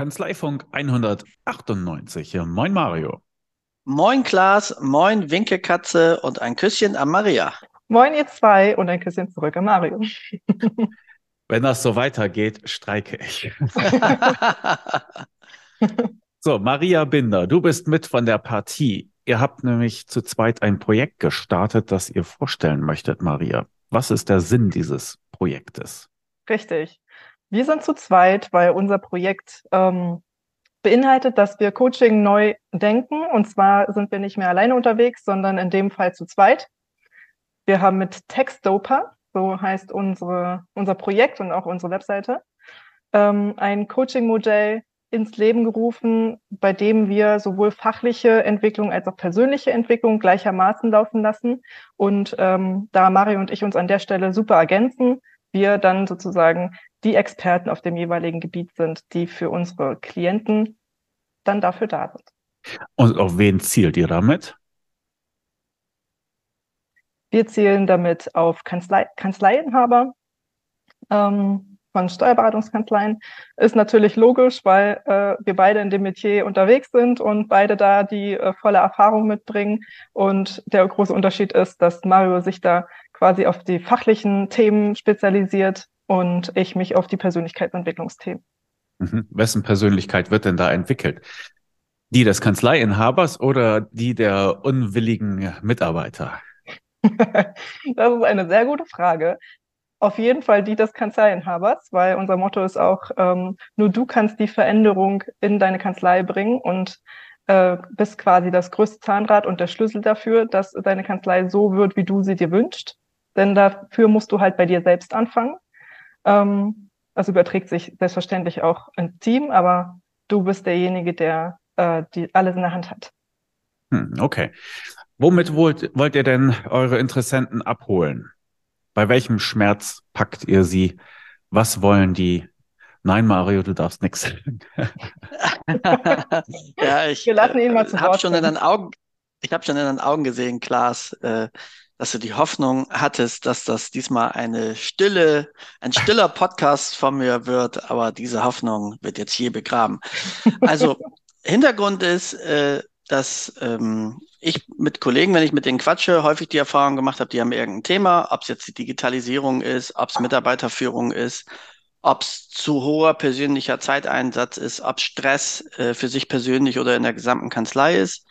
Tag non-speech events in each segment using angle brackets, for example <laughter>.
Kanzleifunk 198. Moin Mario. Moin Klaas, moin Winkekatze und ein Küsschen an Maria. Moin ihr zwei und ein Küsschen zurück an Mario. <laughs> Wenn das so weitergeht, streike ich. <laughs> so, Maria Binder, du bist mit von der Partie. Ihr habt nämlich zu zweit ein Projekt gestartet, das ihr vorstellen möchtet, Maria. Was ist der Sinn dieses Projektes? Richtig. Wir sind zu zweit, weil unser Projekt ähm, beinhaltet, dass wir Coaching neu denken. Und zwar sind wir nicht mehr alleine unterwegs, sondern in dem Fall zu zweit. Wir haben mit Textdoper, so heißt unsere, unser Projekt und auch unsere Webseite, ähm, ein Coaching-Modell ins Leben gerufen, bei dem wir sowohl fachliche Entwicklung als auch persönliche Entwicklung gleichermaßen laufen lassen. Und ähm, da Mario und ich uns an der Stelle super ergänzen, wir dann sozusagen die Experten auf dem jeweiligen Gebiet sind, die für unsere Klienten dann dafür da sind. Und auf wen zielt ihr damit? Wir zielen damit auf Kanzlei, Kanzleiinhaber ähm, von Steuerberatungskanzleien. Ist natürlich logisch, weil äh, wir beide in dem Metier unterwegs sind und beide da die äh, volle Erfahrung mitbringen. Und der große Unterschied ist, dass Mario sich da quasi auf die fachlichen Themen spezialisiert und ich mich auf die Persönlichkeitsentwicklungsthemen. Mhm. Wessen Persönlichkeit wird denn da entwickelt? Die des Kanzleiinhabers oder die der unwilligen Mitarbeiter? <laughs> das ist eine sehr gute Frage. Auf jeden Fall die des Kanzleiinhabers, weil unser Motto ist auch, ähm, nur du kannst die Veränderung in deine Kanzlei bringen und äh, bist quasi das größte Zahnrad und der Schlüssel dafür, dass deine Kanzlei so wird, wie du sie dir wünschst. Denn dafür musst du halt bei dir selbst anfangen. Ähm, das überträgt sich selbstverständlich auch ins Team, aber du bist derjenige, der äh, die alles in der Hand hat. Hm, okay. Womit wollt, wollt ihr denn eure Interessenten abholen? Bei welchem Schmerz packt ihr sie? Was wollen die? Nein, Mario, du darfst nichts sagen. <laughs> ja, ich Wir lassen ihn mal zu äh, hab schon in deinen Augen, ich habe schon in deinen Augen gesehen, Klaas, äh, dass du die Hoffnung hattest, dass das diesmal eine stille, ein stiller <laughs> Podcast von mir wird, aber diese Hoffnung wird jetzt hier begraben. <laughs> Also Hintergrund ist, äh, dass ähm, ich mit Kollegen, wenn ich mit denen quatsche, häufig die Erfahrung gemacht habe, die haben irgendein Thema, ob es jetzt die Digitalisierung ist, ob es Mitarbeiterführung ist, ob es zu hoher persönlicher Zeiteinsatz ist, ob Stress äh, für sich persönlich oder in der gesamten Kanzlei ist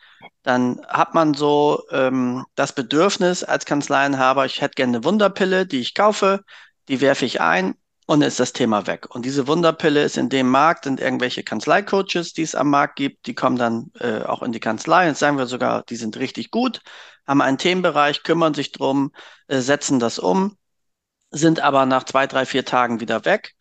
dann hat man so ähm, das Bedürfnis als Kanzleienhaber, ich hätte gerne eine Wunderpille, die ich kaufe, die werfe ich ein und ist das Thema weg. Und diese Wunderpille ist in dem Markt, sind irgendwelche Kanzleicoaches, die es am Markt gibt, die kommen dann äh, auch in die Kanzlei. Jetzt sagen wir sogar, die sind richtig gut, haben einen Themenbereich, kümmern sich drum, äh, setzen das um, sind aber nach zwei, drei, vier Tagen wieder weg.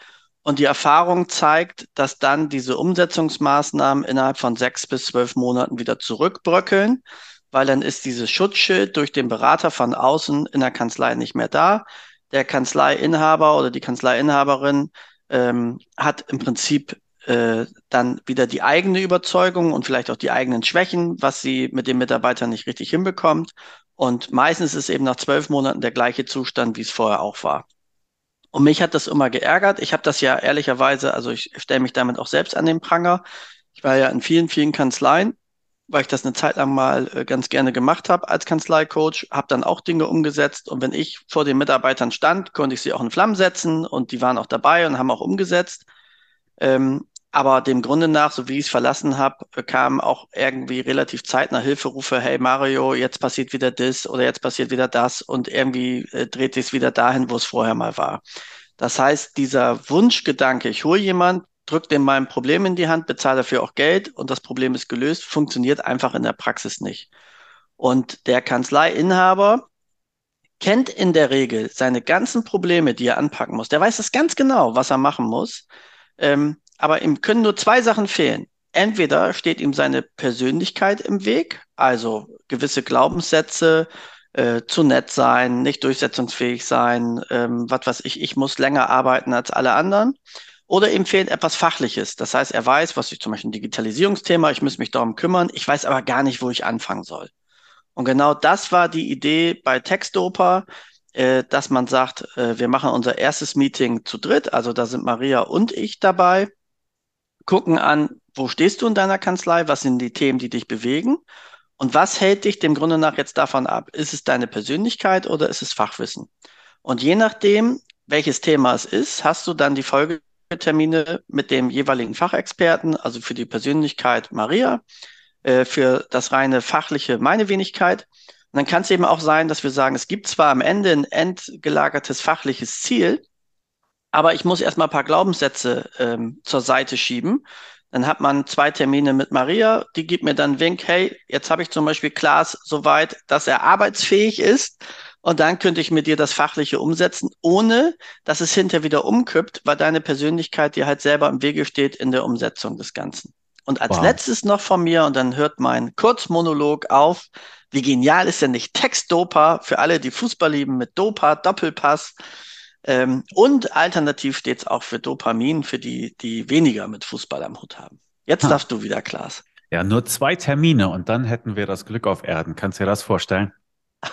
Und die Erfahrung zeigt, dass dann diese Umsetzungsmaßnahmen innerhalb von sechs bis zwölf Monaten wieder zurückbröckeln, weil dann ist dieses Schutzschild durch den Berater von außen in der Kanzlei nicht mehr da. Der Kanzleiinhaber oder die Kanzleiinhaberin ähm, hat im Prinzip äh, dann wieder die eigene Überzeugung und vielleicht auch die eigenen Schwächen, was sie mit den Mitarbeitern nicht richtig hinbekommt. Und meistens ist eben nach zwölf Monaten der gleiche Zustand, wie es vorher auch war. Und mich hat das immer geärgert. Ich habe das ja ehrlicherweise, also ich stelle mich damit auch selbst an den Pranger. Ich war ja in vielen, vielen Kanzleien, weil ich das eine Zeit lang mal äh, ganz gerne gemacht habe als Kanzleicoach, habe dann auch Dinge umgesetzt. Und wenn ich vor den Mitarbeitern stand, konnte ich sie auch in Flammen setzen und die waren auch dabei und haben auch umgesetzt. Ähm, aber dem Grunde nach, so wie ich es verlassen habe, kam auch irgendwie relativ zeitnah Hilferufe, hey Mario, jetzt passiert wieder das oder jetzt passiert wieder das und irgendwie äh, dreht sich es wieder dahin, wo es vorher mal war. Das heißt, dieser Wunschgedanke, ich hole jemand, drücke dem mein Problem in die Hand, bezahle dafür auch Geld und das Problem ist gelöst, funktioniert einfach in der Praxis nicht. Und der Kanzleiinhaber kennt in der Regel seine ganzen Probleme, die er anpacken muss. Der weiß das ganz genau, was er machen muss. Ähm, aber ihm können nur zwei Sachen fehlen. Entweder steht ihm seine Persönlichkeit im Weg, also gewisse Glaubenssätze, äh, zu nett sein, nicht durchsetzungsfähig sein, ähm, was weiß ich, ich muss länger arbeiten als alle anderen. Oder ihm fehlt etwas Fachliches. Das heißt, er weiß, was ich zum Beispiel ein Digitalisierungsthema, ich muss mich darum kümmern, ich weiß aber gar nicht, wo ich anfangen soll. Und genau das war die Idee bei Textoper, äh, dass man sagt, äh, wir machen unser erstes Meeting zu dritt, also da sind Maria und ich dabei gucken an, wo stehst du in deiner Kanzlei, was sind die Themen, die dich bewegen und was hält dich dem Grunde nach jetzt davon ab? Ist es deine Persönlichkeit oder ist es Fachwissen? Und je nachdem, welches Thema es ist, hast du dann die Folgetermine mit dem jeweiligen Fachexperten, also für die Persönlichkeit Maria, äh, für das reine fachliche meine Wenigkeit. Und dann kann es eben auch sein, dass wir sagen, es gibt zwar am Ende ein endgelagertes fachliches Ziel, aber ich muss erstmal ein paar Glaubenssätze ähm, zur Seite schieben. Dann hat man zwei Termine mit Maria, die gibt mir dann Wink, hey, jetzt habe ich zum Beispiel Klaas so weit, dass er arbeitsfähig ist und dann könnte ich mit dir das Fachliche umsetzen, ohne dass es hinterher wieder umkippt, weil deine Persönlichkeit dir halt selber im Wege steht in der Umsetzung des Ganzen. Und als wow. letztes noch von mir, und dann hört mein Kurzmonolog auf, wie genial ist denn nicht Textdopa für alle, die Fußball lieben, mit Dopa, Doppelpass. Ähm, und alternativ steht es auch für Dopamin, für die, die weniger mit Fußball am Hut haben. Jetzt ha. darfst du wieder, Klaas. Ja, nur zwei Termine und dann hätten wir das Glück auf Erden. Kannst du dir das vorstellen? <laughs>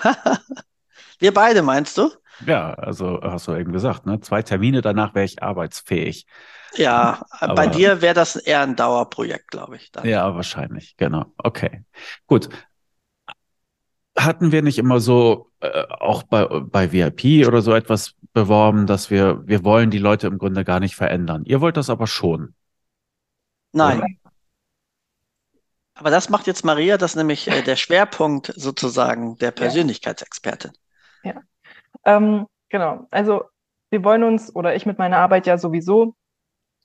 wir beide, meinst du? Ja, also hast du eben gesagt, ne? Zwei Termine, danach wäre ich arbeitsfähig. Ja, Aber, bei dir wäre das eher ein Dauerprojekt, glaube ich. Dann. Ja, wahrscheinlich, genau. Okay. Gut. Hatten wir nicht immer so äh, auch bei, bei VIP oder so etwas beworben, dass wir, wir wollen die Leute im Grunde gar nicht verändern. Ihr wollt das aber schon. Nein. Oder? Aber das macht jetzt Maria, das ist nämlich äh, der Schwerpunkt sozusagen der Persönlichkeitsexpertin. Ja, ähm, genau. Also wir wollen uns oder ich mit meiner Arbeit ja sowieso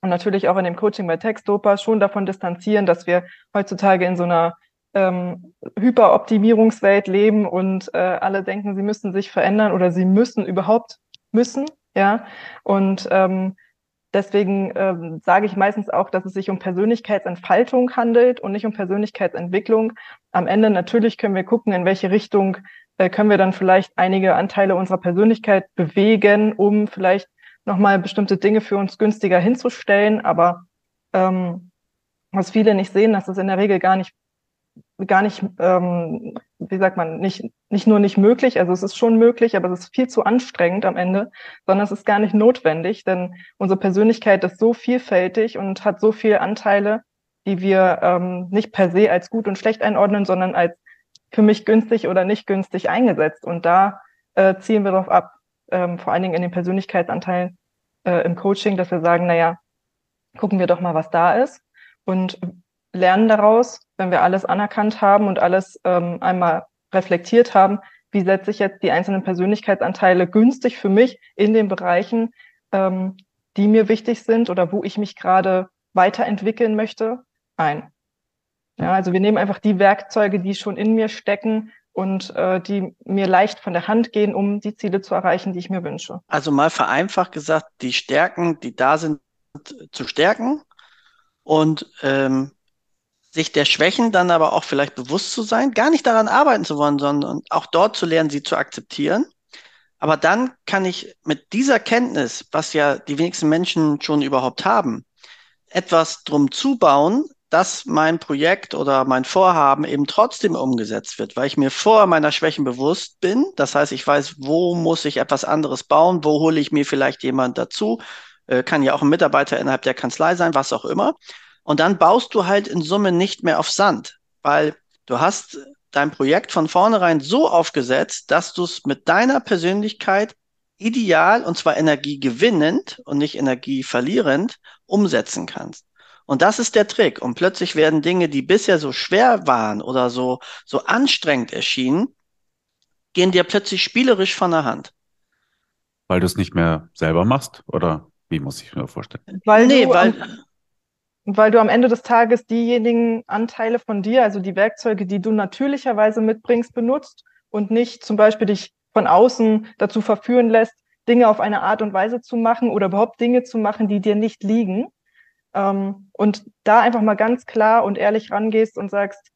und natürlich auch in dem Coaching bei Textdopa schon davon distanzieren, dass wir heutzutage in so einer ähm, Hyperoptimierungswelt leben und äh, alle denken, sie müssen sich verändern oder sie müssen überhaupt müssen, ja. Und ähm, deswegen ähm, sage ich meistens auch, dass es sich um Persönlichkeitsentfaltung handelt und nicht um Persönlichkeitsentwicklung. Am Ende natürlich können wir gucken, in welche Richtung äh, können wir dann vielleicht einige Anteile unserer Persönlichkeit bewegen, um vielleicht nochmal bestimmte Dinge für uns günstiger hinzustellen. Aber ähm, was viele nicht sehen, dass es in der Regel gar nicht, gar nicht, ähm, wie sagt man, nicht, nicht nur nicht möglich, also es ist schon möglich, aber es ist viel zu anstrengend am Ende, sondern es ist gar nicht notwendig, denn unsere Persönlichkeit ist so vielfältig und hat so viele Anteile, die wir ähm, nicht per se als gut und schlecht einordnen, sondern als für mich günstig oder nicht günstig eingesetzt. Und da äh, ziehen wir darauf ab, ähm, vor allen Dingen in den Persönlichkeitsanteilen äh, im Coaching, dass wir sagen, naja, gucken wir doch mal, was da ist und lernen daraus, wenn wir alles anerkannt haben und alles ähm, einmal reflektiert haben, wie setze ich jetzt die einzelnen Persönlichkeitsanteile günstig für mich in den Bereichen, ähm, die mir wichtig sind oder wo ich mich gerade weiterentwickeln möchte, ein. Ja, also wir nehmen einfach die Werkzeuge, die schon in mir stecken und äh, die mir leicht von der Hand gehen, um die Ziele zu erreichen, die ich mir wünsche. Also mal vereinfacht gesagt, die Stärken, die da sind, zu stärken und ähm, sich der Schwächen dann aber auch vielleicht bewusst zu sein, gar nicht daran arbeiten zu wollen, sondern auch dort zu lernen, sie zu akzeptieren. Aber dann kann ich mit dieser Kenntnis, was ja die wenigsten Menschen schon überhaupt haben, etwas drum zubauen, dass mein Projekt oder mein Vorhaben eben trotzdem umgesetzt wird, weil ich mir vor meiner Schwächen bewusst bin. Das heißt, ich weiß, wo muss ich etwas anderes bauen, wo hole ich mir vielleicht jemand dazu, äh, kann ja auch ein Mitarbeiter innerhalb der Kanzlei sein, was auch immer. Und dann baust du halt in Summe nicht mehr auf Sand, weil du hast dein Projekt von vornherein so aufgesetzt, dass du es mit deiner Persönlichkeit ideal und zwar energiegewinnend und nicht energieverlierend umsetzen kannst. Und das ist der Trick. Und plötzlich werden Dinge, die bisher so schwer waren oder so, so anstrengend erschienen, gehen dir plötzlich spielerisch von der Hand. Weil du es nicht mehr selber machst? Oder wie muss ich mir vorstellen? Weil nee, weil, weil du am Ende des Tages diejenigen Anteile von dir, also die Werkzeuge, die du natürlicherweise mitbringst, benutzt und nicht zum Beispiel dich von außen dazu verführen lässt, Dinge auf eine Art und Weise zu machen oder überhaupt Dinge zu machen, die dir nicht liegen, ähm, und da einfach mal ganz klar und ehrlich rangehst und sagst,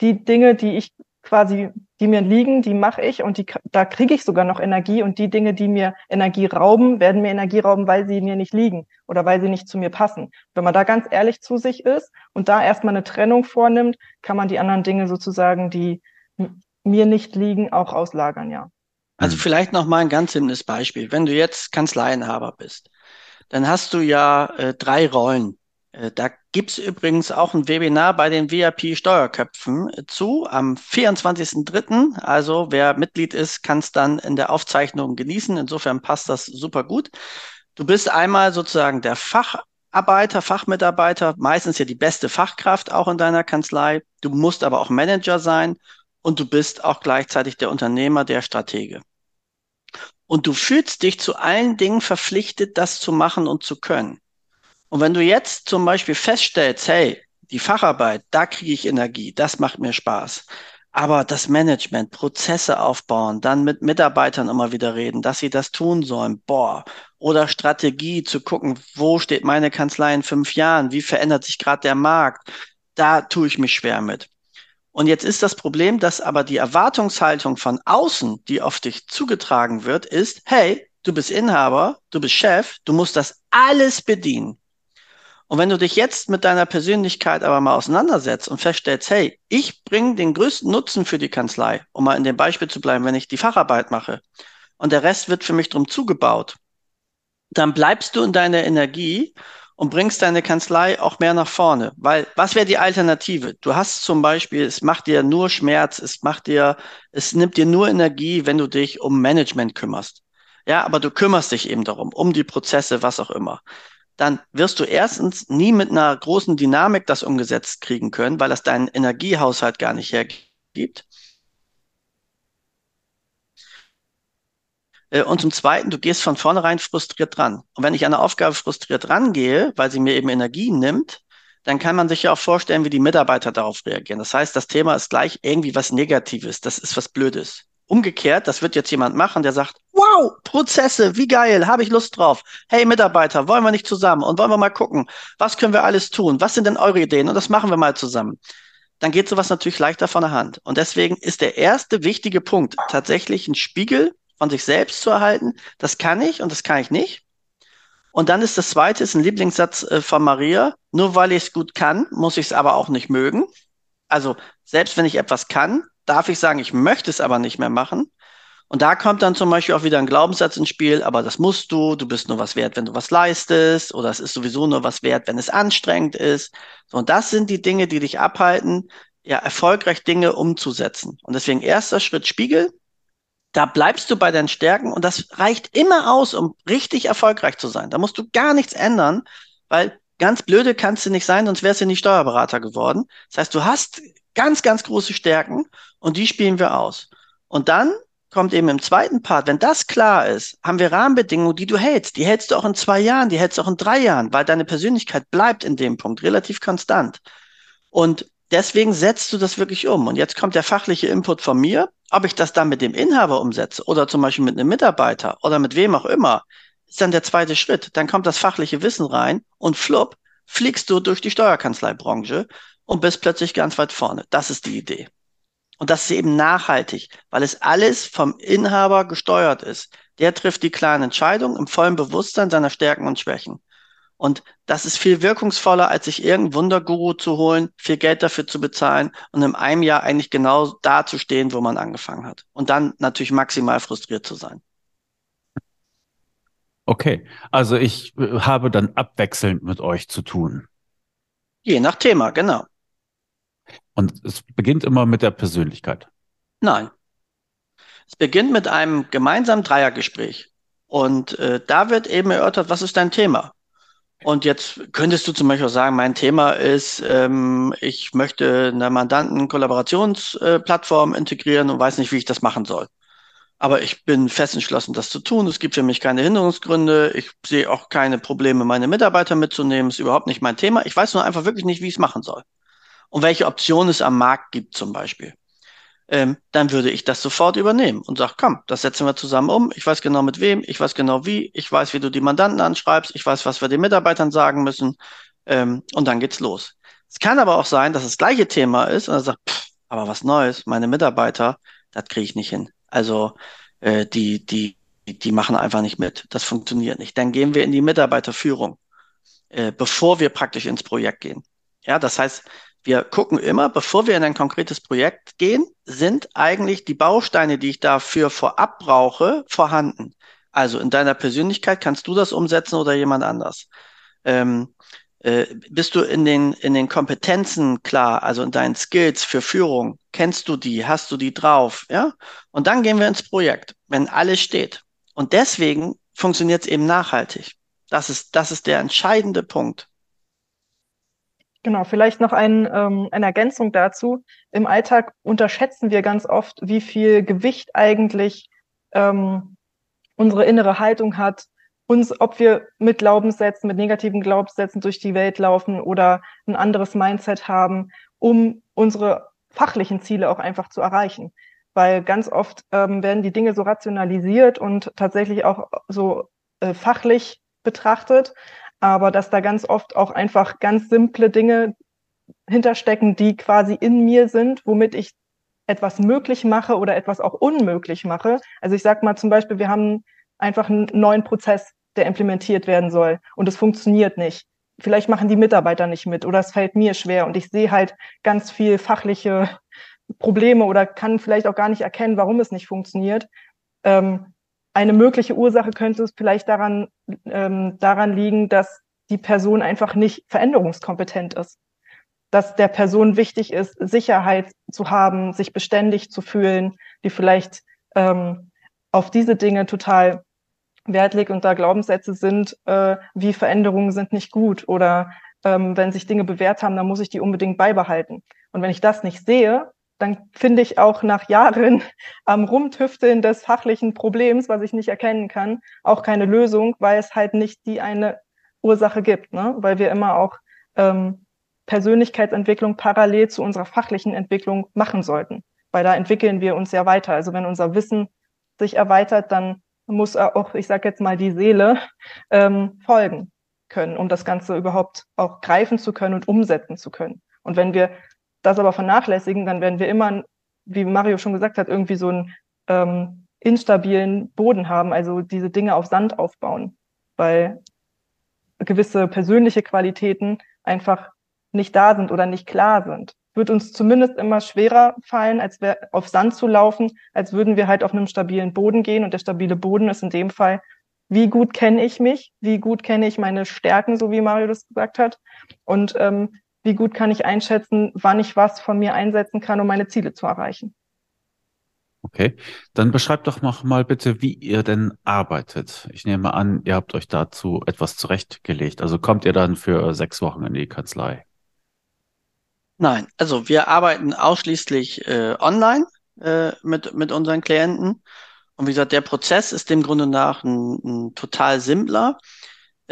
die Dinge, die ich quasi, die mir liegen, die mache ich und die, da kriege ich sogar noch Energie und die Dinge, die mir Energie rauben, werden mir Energie rauben, weil sie mir nicht liegen oder weil sie nicht zu mir passen. Wenn man da ganz ehrlich zu sich ist und da erstmal eine Trennung vornimmt, kann man die anderen Dinge sozusagen, die mir nicht liegen, auch auslagern, ja. Also vielleicht noch mal ein ganz simples Beispiel. Wenn du jetzt Kanzleienhaber bist dann hast du ja äh, drei Rollen. Äh, da gibt es übrigens auch ein Webinar bei den VIP-Steuerköpfen zu am 24.03. Also wer Mitglied ist, kann es dann in der Aufzeichnung genießen. Insofern passt das super gut. Du bist einmal sozusagen der Facharbeiter, Fachmitarbeiter, meistens ja die beste Fachkraft auch in deiner Kanzlei. Du musst aber auch Manager sein und du bist auch gleichzeitig der Unternehmer, der Stratege. Und du fühlst dich zu allen Dingen verpflichtet, das zu machen und zu können. Und wenn du jetzt zum Beispiel feststellst, hey, die Facharbeit, da kriege ich Energie, das macht mir Spaß. Aber das Management, Prozesse aufbauen, dann mit Mitarbeitern immer wieder reden, dass sie das tun sollen, boah. Oder Strategie zu gucken, wo steht meine Kanzlei in fünf Jahren, wie verändert sich gerade der Markt, da tue ich mich schwer mit. Und jetzt ist das Problem, dass aber die Erwartungshaltung von außen, die auf dich zugetragen wird, ist, hey, du bist Inhaber, du bist Chef, du musst das alles bedienen. Und wenn du dich jetzt mit deiner Persönlichkeit aber mal auseinandersetzt und feststellst, hey, ich bringe den größten Nutzen für die Kanzlei, um mal in dem Beispiel zu bleiben, wenn ich die Facharbeit mache und der Rest wird für mich drum zugebaut, dann bleibst du in deiner Energie und bringst deine Kanzlei auch mehr nach vorne. Weil was wäre die Alternative? Du hast zum Beispiel, es macht dir nur Schmerz, es macht dir, es nimmt dir nur Energie, wenn du dich um Management kümmerst. Ja, aber du kümmerst dich eben darum, um die Prozesse, was auch immer dann wirst du erstens nie mit einer großen Dynamik das umgesetzt kriegen können, weil das deinen Energiehaushalt gar nicht hergibt. Äh, und zum Zweiten, du gehst von vornherein frustriert dran. Und wenn ich an eine Aufgabe frustriert rangehe, weil sie mir eben Energie nimmt, dann kann man sich ja auch vorstellen, wie die Mitarbeiter darauf reagieren. Das heißt, das Thema ist gleich irgendwie was Negatives. Das ist was Blödes. Umgekehrt, das wird jetzt jemand machen, der sagt, wow, Prozesse, wie geil, habe ich Lust drauf. Hey Mitarbeiter, wollen wir nicht zusammen und wollen wir mal gucken, was können wir alles tun? Was sind denn eure Ideen? Und das machen wir mal zusammen. Dann geht sowas natürlich leichter von der Hand. Und deswegen ist der erste wichtige Punkt tatsächlich ein Spiegel von sich selbst zu erhalten. Das kann ich und das kann ich nicht. Und dann ist das zweite, ist ein Lieblingssatz äh, von Maria. Nur weil ich es gut kann, muss ich es aber auch nicht mögen. Also selbst wenn ich etwas kann, darf ich sagen, ich möchte es aber nicht mehr machen. Und da kommt dann zum Beispiel auch wieder ein Glaubenssatz ins Spiel, aber das musst du, du bist nur was wert, wenn du was leistest, oder es ist sowieso nur was wert, wenn es anstrengend ist. So, und das sind die Dinge, die dich abhalten, ja, erfolgreich Dinge umzusetzen. Und deswegen erster Schritt Spiegel. Da bleibst du bei deinen Stärken und das reicht immer aus, um richtig erfolgreich zu sein. Da musst du gar nichts ändern, weil ganz blöde kannst du nicht sein, sonst wärst du nicht Steuerberater geworden. Das heißt, du hast ganz, ganz große Stärken und die spielen wir aus. Und dann kommt eben im zweiten Part, wenn das klar ist, haben wir Rahmenbedingungen, die du hältst. Die hältst du auch in zwei Jahren, die hältst du auch in drei Jahren, weil deine Persönlichkeit bleibt in dem Punkt relativ konstant. Und deswegen setzt du das wirklich um. Und jetzt kommt der fachliche Input von mir. Ob ich das dann mit dem Inhaber umsetze oder zum Beispiel mit einem Mitarbeiter oder mit wem auch immer, ist dann der zweite Schritt. Dann kommt das fachliche Wissen rein und flupp, fliegst du durch die Steuerkanzleibranche und bist plötzlich ganz weit vorne. Das ist die Idee. Und das ist eben nachhaltig, weil es alles vom Inhaber gesteuert ist. Der trifft die klaren Entscheidungen im vollen Bewusstsein seiner Stärken und Schwächen. Und das ist viel wirkungsvoller, als sich irgendein Wunderguru zu holen, viel Geld dafür zu bezahlen und in einem Jahr eigentlich genau da zu stehen, wo man angefangen hat. Und dann natürlich maximal frustriert zu sein. Okay, also ich äh, habe dann abwechselnd mit euch zu tun. Je nach Thema, genau. Und es beginnt immer mit der Persönlichkeit. Nein. Es beginnt mit einem gemeinsamen Dreiergespräch. Und äh, da wird eben erörtert, was ist dein Thema? Und jetzt könntest du zum Beispiel sagen, mein Thema ist, ähm, ich möchte eine Mandanten-Kollaborationsplattform äh, integrieren und weiß nicht, wie ich das machen soll. Aber ich bin fest entschlossen, das zu tun. Es gibt für mich keine Hinderungsgründe. Ich sehe auch keine Probleme, meine Mitarbeiter mitzunehmen. Ist überhaupt nicht mein Thema. Ich weiß nur einfach wirklich nicht, wie ich es machen soll und welche Optionen es am Markt gibt zum Beispiel, ähm, dann würde ich das sofort übernehmen und sage, komm, das setzen wir zusammen um. Ich weiß genau mit wem, ich weiß genau wie, ich weiß, wie du die Mandanten anschreibst, ich weiß, was wir den Mitarbeitern sagen müssen ähm, und dann geht's los. Es kann aber auch sein, dass das gleiche Thema ist und er sagt, pff, aber was Neues, meine Mitarbeiter, das kriege ich nicht hin. Also äh, die, die, die machen einfach nicht mit. Das funktioniert nicht. Dann gehen wir in die Mitarbeiterführung, äh, bevor wir praktisch ins Projekt gehen. Ja, das heißt, wir gucken immer, bevor wir in ein konkretes Projekt gehen, sind eigentlich die Bausteine, die ich dafür vorab brauche, vorhanden. Also in deiner Persönlichkeit kannst du das umsetzen oder jemand anders. Ähm, Äh, bist du in den, in den Kompetenzen klar, also in deinen Skills für Führung? Kennst du die? Hast du die drauf? Ja? Und dann gehen wir ins Projekt, wenn alles steht. Und deswegen funktioniert es eben nachhaltig. Das ist, das ist der entscheidende Punkt. Genau, vielleicht noch ein, ähm, eine Ergänzung dazu. Im Alltag unterschätzen wir ganz oft, wie viel Gewicht eigentlich ähm, unsere innere Haltung hat, uns, ob wir mit Glaubenssätzen, mit negativen Glaubenssätzen durch die Welt laufen oder ein anderes Mindset haben, um unsere fachlichen Ziele auch einfach zu erreichen. Weil ganz oft ähm, werden die Dinge so rationalisiert und tatsächlich auch so äh, fachlich betrachtet, aber dass da ganz oft auch einfach ganz simple Dinge hinterstecken, die quasi in mir sind, womit ich etwas möglich mache oder etwas auch unmöglich mache. Also ich sage mal zum Beispiel, wir haben einfach einen neuen Prozess, der implementiert werden soll und es funktioniert nicht. Vielleicht machen die Mitarbeiter nicht mit oder es fällt mir schwer und ich sehe halt ganz viel fachliche Probleme oder kann vielleicht auch gar nicht erkennen, warum es nicht funktioniert. Ähm, eine mögliche Ursache könnte es vielleicht daran, ähm, daran liegen, dass die Person einfach nicht veränderungskompetent ist. Dass der Person wichtig ist, Sicherheit zu haben, sich beständig zu fühlen, die vielleicht ähm, auf diese Dinge total Wert legt und da Glaubenssätze sind, äh, wie Veränderungen sind nicht gut oder ähm, wenn sich Dinge bewährt haben, dann muss ich die unbedingt beibehalten. Und wenn ich das nicht sehe, dann finde ich auch nach Jahren <laughs> am Rumtüfteln des fachlichen Problems, was ich nicht erkennen kann, auch keine Lösung, weil es halt nicht die eine Ursache gibt, ne? weil wir immer auch ähm, Persönlichkeitsentwicklung parallel zu unserer fachlichen Entwicklung machen sollten, weil da entwickeln wir uns ja weiter. Also wenn unser Wissen sich erweitert, dann muss auch, ich sage jetzt mal, die Seele <laughs> ähm, folgen können, um das Ganze überhaupt auch greifen zu können und umsetzen zu können. Und wenn wir das aber vernachlässigen, dann werden wir immer, wie Mario schon gesagt hat, irgendwie so einen ähm, instabilen Boden haben, also diese Dinge auf Sand aufbauen, weil gewisse persönliche Qualitäten einfach nicht da sind oder nicht klar sind wird uns zumindest immer schwerer fallen, als wär, auf Sand zu laufen, als würden wir halt auf einem stabilen Boden gehen. Und der stabile Boden ist in dem Fall, wie gut kenne ich mich, wie gut kenne ich meine Stärken, so wie Mario das gesagt hat, und ähm, wie gut kann ich einschätzen, wann ich was von mir einsetzen kann, um meine Ziele zu erreichen. Okay, dann beschreibt doch noch mal bitte, wie ihr denn arbeitet. Ich nehme an, ihr habt euch dazu etwas zurechtgelegt. Also kommt ihr dann für sechs Wochen in die Kanzlei? Nein, also wir arbeiten ausschließlich äh, online äh, mit, mit unseren Klienten. Und wie gesagt, der Prozess ist dem Grunde nach ein, ein total simpler.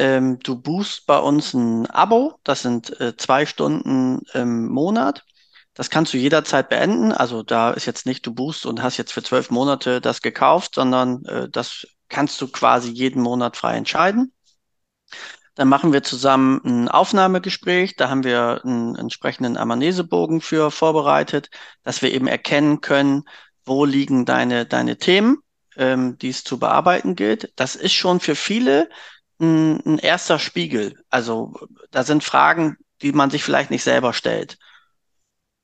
Ähm, du buchst bei uns ein Abo, das sind äh, zwei Stunden im Monat. Das kannst du jederzeit beenden. Also da ist jetzt nicht, du buchst und hast jetzt für zwölf Monate das gekauft, sondern äh, das kannst du quasi jeden Monat frei entscheiden. Dann machen wir zusammen ein Aufnahmegespräch. Da haben wir einen entsprechenden Amnesebogen für vorbereitet, dass wir eben erkennen können, wo liegen deine, deine Themen, ähm, die es zu bearbeiten gilt. Das ist schon für viele ein, ein erster Spiegel. Also da sind Fragen, die man sich vielleicht nicht selber stellt.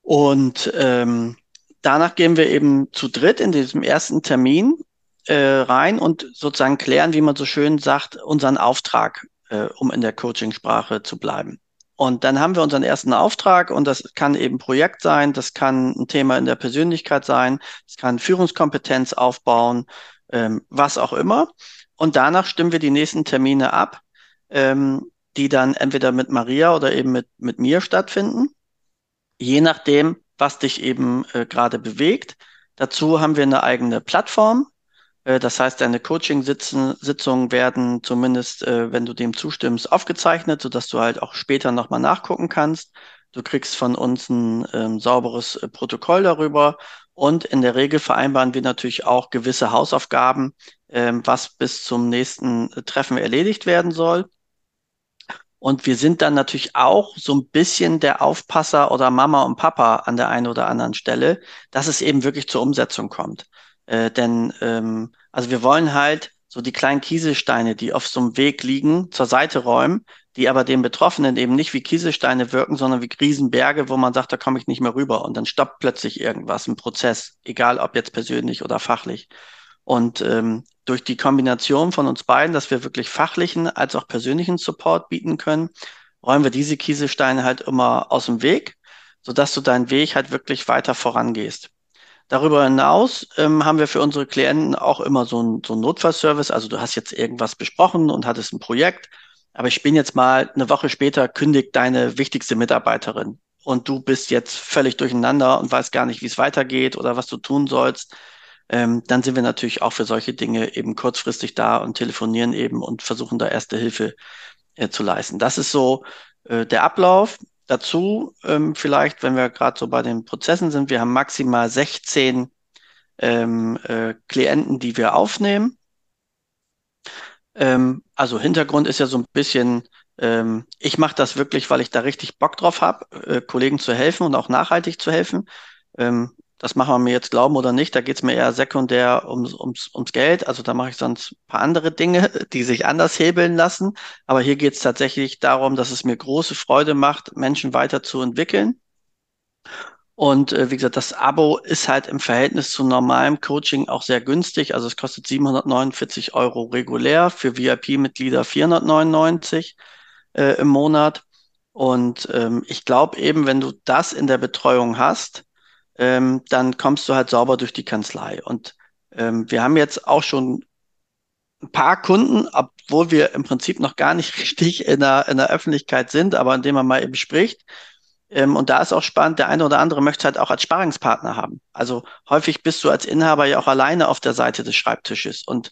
Und ähm, danach gehen wir eben zu dritt in diesem ersten Termin äh, rein und sozusagen klären, wie man so schön sagt, unseren Auftrag äh, um in der Coachingsprache zu bleiben. Und dann haben wir unseren ersten Auftrag und das kann eben Projekt sein, das kann ein Thema in der Persönlichkeit sein, es kann Führungskompetenz aufbauen, ähm, was auch immer. Und danach stimmen wir die nächsten Termine ab, ähm, die dann entweder mit Maria oder eben mit, mit mir stattfinden, je nachdem, was dich eben äh, gerade bewegt. Dazu haben wir eine eigene Plattform, äh, das heißt, deine Coaching-Sitzungen werden zumindest, äh, wenn du dem zustimmst, aufgezeichnet, sodass du halt auch später nochmal nachgucken kannst. Du kriegst von uns ein ähm, sauberes äh, Protokoll darüber und in der Regel vereinbaren wir natürlich auch gewisse Hausaufgaben, ähm, was bis zum nächsten Treffen erledigt werden soll. Und wir sind dann natürlich auch so ein bisschen der Aufpasser oder Mama und Papa an der einen oder anderen Stelle, dass es eben wirklich zur Umsetzung kommt. Äh, denn ähm, also wir wollen halt so die kleinen Kieselsteine, die auf so einem Weg liegen, zur Seite räumen, die aber den Betroffenen eben nicht wie Kieselsteine wirken, sondern wie Riesenberge, wo man sagt, da komme ich nicht mehr rüber. Und dann stoppt plötzlich irgendwas, ein Prozess, egal ob jetzt persönlich oder fachlich. Und ähm, durch die Kombination von uns beiden, dass wir wirklich fachlichen als auch persönlichen Support bieten können, räumen wir diese Kieselsteine halt immer aus dem Weg, sodass du deinen Weg halt wirklich weiter vorangehst. Darüber hinaus ähm, haben wir für unsere Klienten auch immer so einen so Notfallservice. Also du hast jetzt irgendwas besprochen und hattest ein Projekt, aber ich bin jetzt mal eine Woche später kündigt deine wichtigste Mitarbeiterin und du bist jetzt völlig durcheinander und weißt gar nicht, wie es weitergeht oder was du tun sollst. Ähm, dann sind wir natürlich auch für solche Dinge eben kurzfristig da und telefonieren eben und versuchen da erste Hilfe äh, zu leisten. Das ist so äh, der Ablauf. Dazu ähm, vielleicht, wenn wir gerade so bei den Prozessen sind, wir haben maximal 16 ähm, äh, Klienten, die wir aufnehmen. Ähm, also Hintergrund ist ja so ein bisschen, ähm, ich mache das wirklich, weil ich da richtig Bock drauf habe, äh, Kollegen zu helfen und auch nachhaltig zu helfen. Ähm, das machen wir mir jetzt glauben oder nicht, da geht es mir eher sekundär ums, ums, ums Geld. Also da mache ich sonst ein paar andere Dinge, <laughs> die sich anders hebeln lassen. Aber hier geht es tatsächlich darum, dass es mir große Freude macht, Menschen weiterzuentwickeln. Und äh, wie gesagt, das Abo ist halt im Verhältnis zu normalem Coaching auch sehr günstig. Also es kostet 749 Euro regulär, für VIP-Mitglieder 499 äh, im Monat. Und ähm, ich glaube eben, wenn du das in der Betreuung hast, ähm, dann kommst du halt sauber durch die Kanzlei. Und ähm, wir haben jetzt auch schon ein paar Kunden, obwohl wir im Prinzip noch gar nicht <laughs> richtig in der, in der Öffentlichkeit sind, aber indem man mal eben spricht. Ähm, und da ist auch spannend, der eine oder andere möchte halt auch als Sparringspartner haben. Also häufig bist du als Inhaber ja auch alleine auf der Seite des Schreibtisches und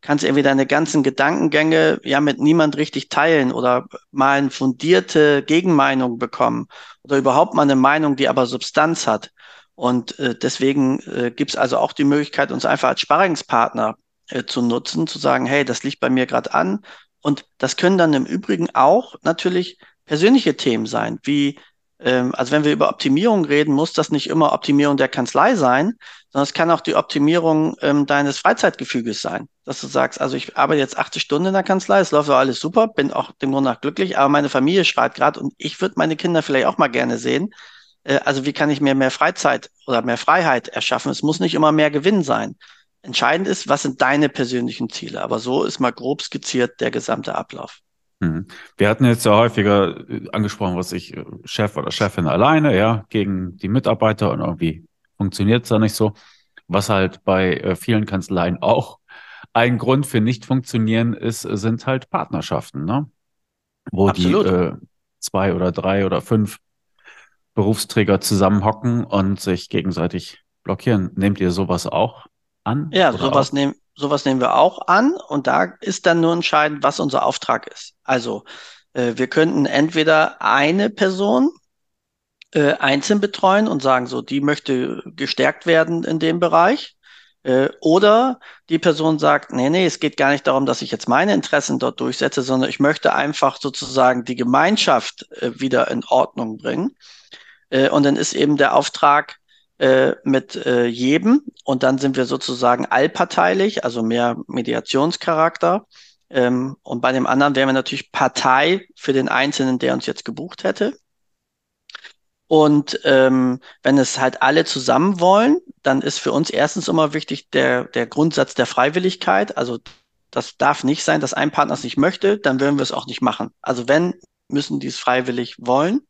kannst irgendwie deine ganzen Gedankengänge ja mit niemand richtig teilen oder mal eine fundierte Gegenmeinung bekommen oder überhaupt mal eine Meinung, die aber Substanz hat. Und äh, deswegen äh, gibt es also auch die Möglichkeit, uns einfach als Sparringspartner äh, zu nutzen, zu sagen, hey, das liegt bei mir gerade an. Und das können dann im Übrigen auch natürlich persönliche Themen sein, wie also wenn wir über Optimierung reden, muss das nicht immer Optimierung der Kanzlei sein, sondern es kann auch die Optimierung ähm, deines Freizeitgefüges sein. Dass du sagst, also ich arbeite jetzt 80 Stunden in der Kanzlei, es läuft alles super, bin auch dem Grunde nach glücklich, aber meine Familie schreit gerade und ich würde meine Kinder vielleicht auch mal gerne sehen. Äh, also wie kann ich mir mehr Freizeit oder mehr Freiheit erschaffen? Es muss nicht immer mehr Gewinn sein. Entscheidend ist, was sind deine persönlichen Ziele? Aber so ist mal grob skizziert der gesamte Ablauf. Mhm. Wir hatten jetzt ja häufiger äh, angesprochen, was ich äh, Chef oder Chefin alleine, ja, gegen die Mitarbeiter und irgendwie funktioniert es da nicht so. Was halt bei vielen Kanzleien auch ein Grund für nicht funktionieren ist, sind halt Partnerschaften, ne? Wo Absolut. die äh, zwei oder drei oder fünf Berufsträger zusammenhocken und sich gegenseitig blockieren. Nehmt ihr sowas auch an? Ja, sowas nehmen, sowas nehmen wir auch an und da ist dann nur entscheidend, was unser Auftrag ist. Also äh, wir könnten entweder eine Person äh, einzeln betreuen und sagen, so, die möchte gestärkt werden in dem Bereich. Äh, oder die Person sagt, nee, nee, es geht gar nicht darum, dass ich jetzt meine Interessen dort durchsetze, sondern ich möchte einfach sozusagen die Gemeinschaft äh, wieder in Ordnung bringen. Äh, und dann ist eben der Auftrag äh, mit äh, jedem und dann sind wir sozusagen allparteilich, also mehr Mediationscharakter. Ähm, und bei dem anderen wären wir natürlich Partei für den Einzelnen, der uns jetzt gebucht hätte. Und ähm, wenn es halt alle zusammen wollen, dann ist für uns erstens immer wichtig der, der Grundsatz der Freiwilligkeit. Also das darf nicht sein, dass ein Partner es nicht möchte, dann würden wir es auch nicht machen. Also wenn, müssen die es freiwillig wollen.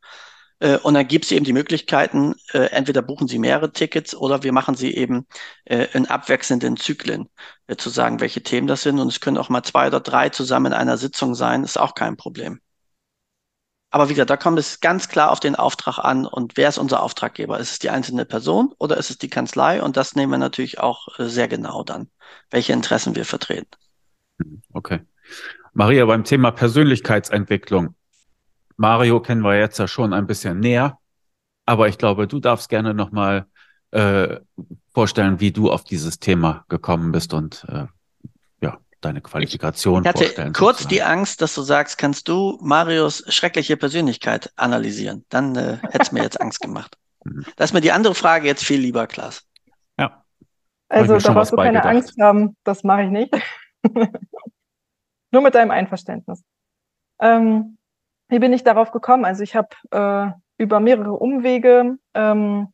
Äh, und dann gibt es eben die Möglichkeiten, äh, entweder buchen Sie mehrere Tickets oder wir machen sie eben äh, in abwechselnden Zyklen, zu sagen, welche Themen das sind. Und es können auch mal zwei oder drei zusammen in einer Sitzung sein, ist auch kein Problem. Aber wie gesagt, da kommt es ganz klar auf den Auftrag an und wer ist unser Auftraggeber? Ist es die einzelne Person oder ist es die Kanzlei? Und das nehmen wir natürlich auch sehr genau dann, welche Interessen wir vertreten. Okay. Maria, beim Thema Persönlichkeitsentwicklung, Mario kennen wir jetzt ja schon ein bisschen näher, aber ich glaube, du darfst gerne nochmal äh, vorstellen, wie du auf dieses Thema gekommen bist und äh, ja, deine Qualifikation ich hatte vorstellen. kurz sozusagen. die Angst, dass du sagst, kannst du Marios schreckliche Persönlichkeit analysieren? Dann äh, hätte es mir jetzt Angst gemacht. Mhm. Das ist mir die andere Frage jetzt viel lieber, Klaas. Ja. Also da brauchst du keine Angst haben, das mache ich nicht. <laughs> Nur mit deinem Einverständnis. Ähm, wie bin ich darauf gekommen? Also ich habe äh, über mehrere Umwege ähm,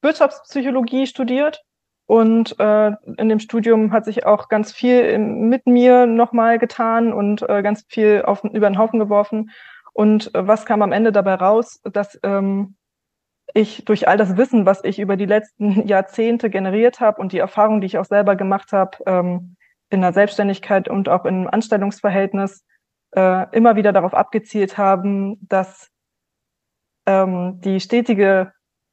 Wirtschaftspsychologie studiert und äh, in dem Studium hat sich auch ganz viel mit mir nochmal getan und äh, ganz viel auf, über den Haufen geworfen. Und äh, was kam am Ende dabei raus, dass ähm, ich durch all das Wissen, was ich über die letzten <laughs> Jahrzehnte generiert habe und die Erfahrung, die ich auch selber gemacht habe, ähm, in der Selbstständigkeit und auch im Anstellungsverhältnis, äh, immer wieder darauf abgezielt haben, dass ähm, die stetige,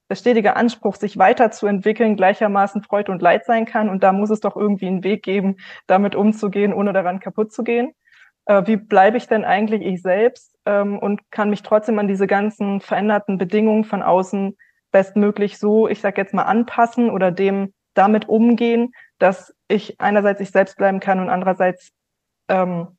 der stetige Anspruch, sich weiterzuentwickeln, gleichermaßen Freude und Leid sein kann. Und da muss es doch irgendwie einen Weg geben, damit umzugehen, ohne daran kaputt zu gehen. Äh, wie bleibe ich denn eigentlich ich selbst ähm, und kann mich trotzdem an diese ganzen veränderten Bedingungen von außen bestmöglich so, ich sag jetzt mal, anpassen oder dem damit umgehen, dass ich einerseits ich selbst bleiben kann und andererseits ähm,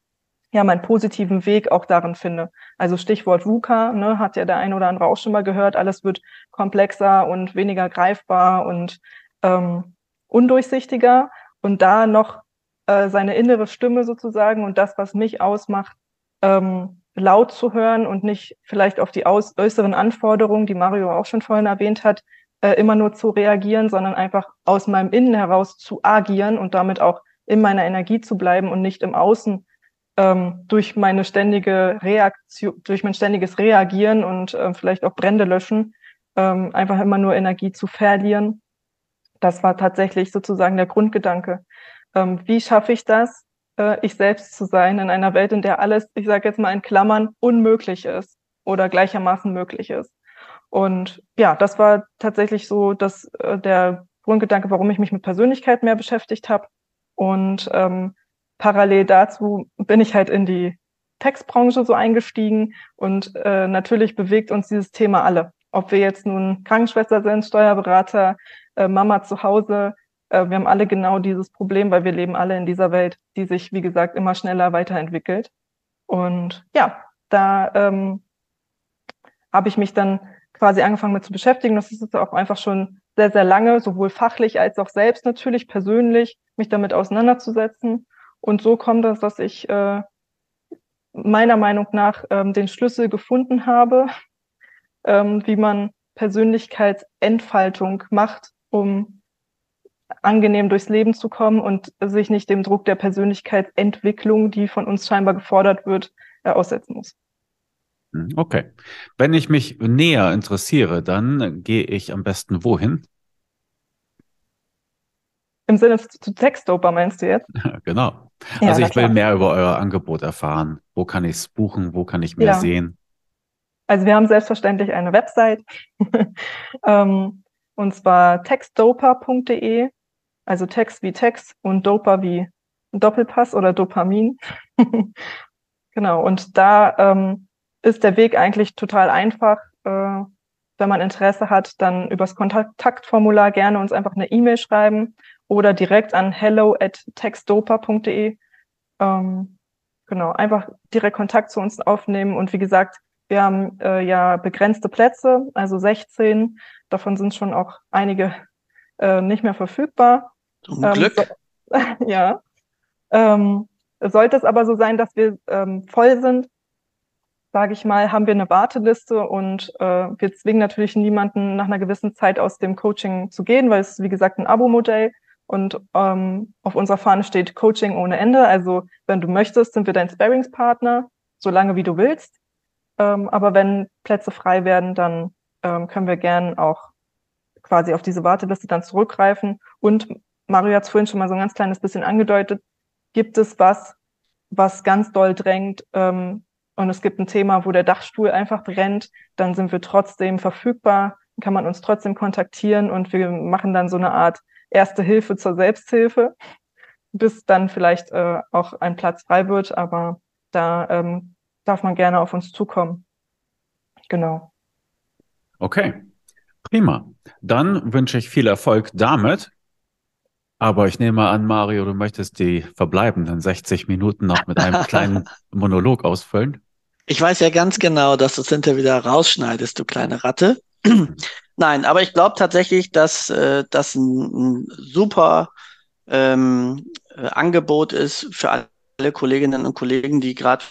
ja meinen positiven Weg auch darin finde. Also Stichwort VUCA, ne, hat ja der eine oder andere auch schon mal gehört, alles wird komplexer und weniger greifbar und ähm, undurchsichtiger und da noch äh, seine innere Stimme sozusagen und das, was mich ausmacht, ähm, laut zu hören und nicht vielleicht auf die aus äußeren Anforderungen, die Mario auch schon vorhin erwähnt hat, äh, immer nur zu reagieren, sondern einfach aus meinem Innen heraus zu agieren und damit auch in meiner Energie zu bleiben und nicht im Außen ähm, durch meine ständige Reaktion, durch mein ständiges Reagieren und äh, vielleicht auch Brände löschen, ähm, einfach immer nur Energie zu verlieren. Das war tatsächlich sozusagen der Grundgedanke. Ähm, wie schaffe ich das, äh, ich selbst zu sein in einer Welt, in der alles, ich sage jetzt mal in Klammern, unmöglich ist oder gleichermaßen möglich ist? Und ja, das war tatsächlich so dass äh, der Grundgedanke, warum ich mich mit Persönlichkeit mehr beschäftigt habe. Und ähm, parallel dazu bin ich halt in die Textbranche so eingestiegen und äh, natürlich bewegt uns dieses Thema alle. Ob wir jetzt nun Krankenschwester sind, Steuerberater, äh, Mama zu Hause, äh, wir haben alle genau dieses Problem, weil wir leben alle in dieser Welt, die sich, wie gesagt, immer schneller weiterentwickelt. Und ja, da ähm, habe ich mich dann quasi angefangen mit zu beschäftigen. Das ist auch einfach schon sehr, sehr lange, sowohl fachlich als auch selbst natürlich, persönlich, mich damit auseinanderzusetzen. Und so kommt es, dass ich äh, meiner Meinung nach ähm, den Schlüssel gefunden habe, ähm, wie man Persönlichkeitsentfaltung macht, um angenehm durchs Leben zu kommen und sich nicht dem Druck der Persönlichkeitsentwicklung, die von uns scheinbar gefordert wird, äh, aussetzen muss. Hm, okay. Wenn ich mich näher interessiere, dann gehe ich am besten wohin? Im Sinne zu Textdoper meinst du jetzt? <laughs> genau. Ja, also ich will mehr über euer Angebot erfahren. Wo kann ich es buchen? Wo kann ich mehr ja. sehen? Also wir haben selbstverständlich eine Website. <laughs> ähm, und zwar textdoper.de. Also Text wie Text und Dopa wie Doppelpass oder Dopamin. <laughs> genau. Und da ähm, ist der Weg eigentlich total einfach. Äh, wenn man Interesse hat, dann übers Kontaktformular gerne uns einfach eine E-Mail schreiben oder direkt an hello at textdopa.de. Ähm, genau, einfach direkt Kontakt zu uns aufnehmen. Und wie gesagt, wir haben äh, ja begrenzte Plätze, also 16. Davon sind schon auch einige äh, nicht mehr verfügbar. Zum ähm, Glück. So, <laughs> ja. Ähm, sollte es aber so sein, dass wir ähm, voll sind, sage ich mal, haben wir eine Warteliste und äh, wir zwingen natürlich niemanden nach einer gewissen Zeit aus dem Coaching zu gehen, weil es ist, wie gesagt, ein Abo-Modell und ähm, auf unserer Fahne steht Coaching ohne Ende. Also wenn du möchtest, sind wir dein Sparingspartner, solange wie du willst. Ähm, aber wenn Plätze frei werden, dann ähm, können wir gern auch quasi auf diese Warteliste dann zurückgreifen. Und Mario hat es vorhin schon mal so ein ganz kleines bisschen angedeutet, gibt es was, was ganz doll drängt, ähm, und es gibt ein Thema, wo der Dachstuhl einfach brennt, dann sind wir trotzdem verfügbar, kann man uns trotzdem kontaktieren und wir machen dann so eine Art erste Hilfe zur Selbsthilfe, bis dann vielleicht äh, auch ein Platz frei wird, aber da ähm, darf man gerne auf uns zukommen. Genau. Okay, prima. Dann wünsche ich viel Erfolg damit. Aber ich nehme an, Mario, du möchtest die verbleibenden 60 Minuten noch mit einem <laughs> kleinen Monolog ausfüllen. Ich weiß ja ganz genau, dass du es hinterher wieder rausschneidest, du kleine Ratte. <clears throat> Nein, aber ich glaube tatsächlich, dass äh, das ein, ein super ähm, äh, Angebot ist für alle Kolleginnen und Kollegen, die gerade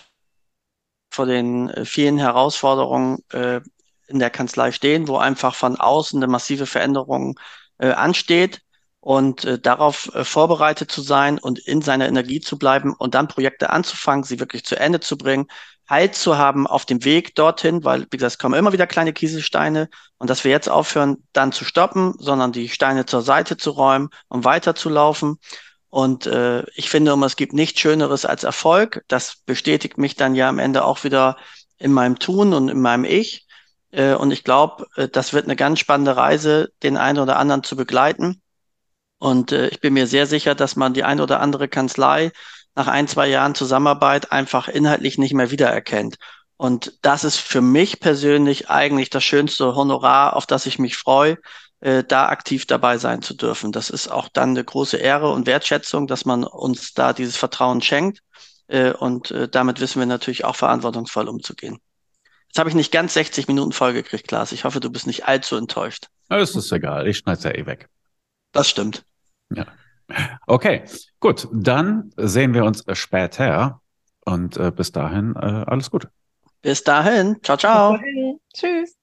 vor den äh, vielen Herausforderungen äh, in der Kanzlei stehen, wo einfach von außen eine massive Veränderung äh, ansteht und äh, darauf äh, vorbereitet zu sein und in seiner Energie zu bleiben und dann Projekte anzufangen, sie wirklich zu Ende zu bringen, Halt zu haben auf dem Weg dorthin, weil, wie gesagt, es kommen immer wieder kleine Kieselsteine und dass wir jetzt aufhören, dann zu stoppen, sondern die Steine zur Seite zu räumen und weiterzulaufen. Und äh, ich finde, es gibt nichts Schöneres als Erfolg. Das bestätigt mich dann ja am Ende auch wieder in meinem Tun und in meinem Ich. Äh, und ich glaube, äh, das wird eine ganz spannende Reise, den einen oder anderen zu begleiten. Und äh, ich bin mir sehr sicher, dass man die eine oder andere Kanzlei nach ein, zwei Jahren Zusammenarbeit einfach inhaltlich nicht mehr wiedererkennt. Und das ist für mich persönlich eigentlich das schönste Honorar, auf das ich mich freue, äh, da aktiv dabei sein zu dürfen. Das ist auch dann eine große Ehre und Wertschätzung, dass man uns da dieses Vertrauen schenkt. Äh, und äh, damit wissen wir natürlich auch verantwortungsvoll umzugehen. Jetzt habe ich nicht ganz 60 Minuten vollgekriegt, Klaas. Ich hoffe, du bist nicht allzu enttäuscht. Das ist egal. Ich schneide es ja eh weg. Das stimmt. Ja. Okay, gut. Dann sehen wir uns später. Und äh, bis dahin äh, alles Gute. Bis dahin. Ciao, ciao. Bis dahin. Tschüss.